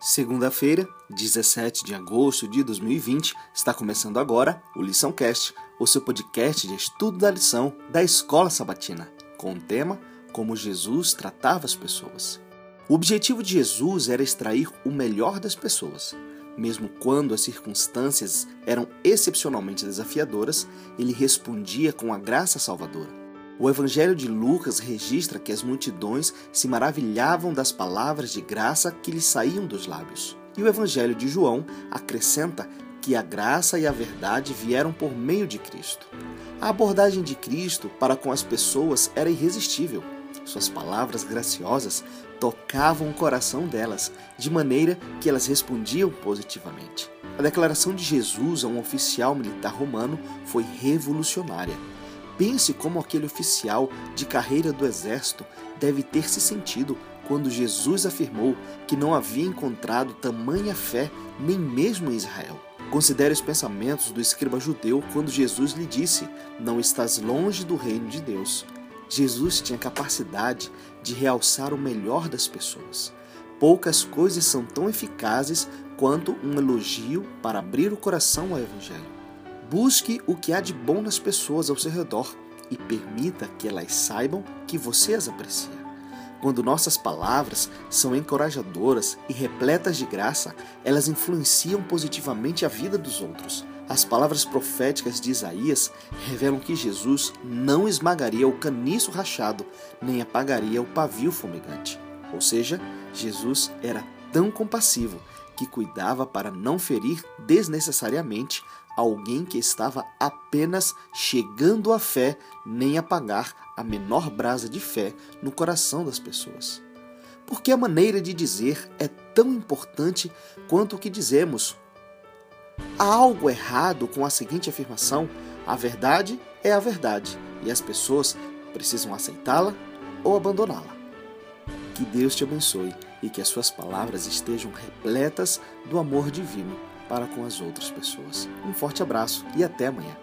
Segunda-feira, 17 de agosto de 2020, está começando agora o Lição Cast, o seu podcast de estudo da lição da Escola Sabatina, com o tema Como Jesus tratava as pessoas. O objetivo de Jesus era extrair o melhor das pessoas. Mesmo quando as circunstâncias eram excepcionalmente desafiadoras, ele respondia com a graça salvadora. O Evangelho de Lucas registra que as multidões se maravilhavam das palavras de graça que lhes saíam dos lábios. E o Evangelho de João acrescenta que a graça e a verdade vieram por meio de Cristo. A abordagem de Cristo para com as pessoas era irresistível. Suas palavras graciosas tocavam o coração delas, de maneira que elas respondiam positivamente. A declaração de Jesus a um oficial militar romano foi revolucionária Pense como aquele oficial de carreira do exército deve ter se sentido quando Jesus afirmou que não havia encontrado tamanha fé nem mesmo em Israel. Considere os pensamentos do escriba judeu quando Jesus lhe disse: Não estás longe do reino de Deus. Jesus tinha capacidade de realçar o melhor das pessoas. Poucas coisas são tão eficazes quanto um elogio para abrir o coração ao Evangelho. Busque o que há de bom nas pessoas ao seu redor e permita que elas saibam que você as aprecia. Quando nossas palavras são encorajadoras e repletas de graça, elas influenciam positivamente a vida dos outros. As palavras proféticas de Isaías revelam que Jesus não esmagaria o caniço rachado, nem apagaria o pavio fumegante. Ou seja, Jesus era tão compassivo que cuidava para não ferir desnecessariamente alguém que estava apenas chegando à fé, nem apagar a menor brasa de fé no coração das pessoas. Porque a maneira de dizer é tão importante quanto o que dizemos. Há algo errado com a seguinte afirmação: a verdade é a verdade e as pessoas precisam aceitá-la ou abandoná-la. Que Deus te abençoe e que as suas palavras estejam repletas do amor divino para com as outras pessoas. Um forte abraço e até amanhã.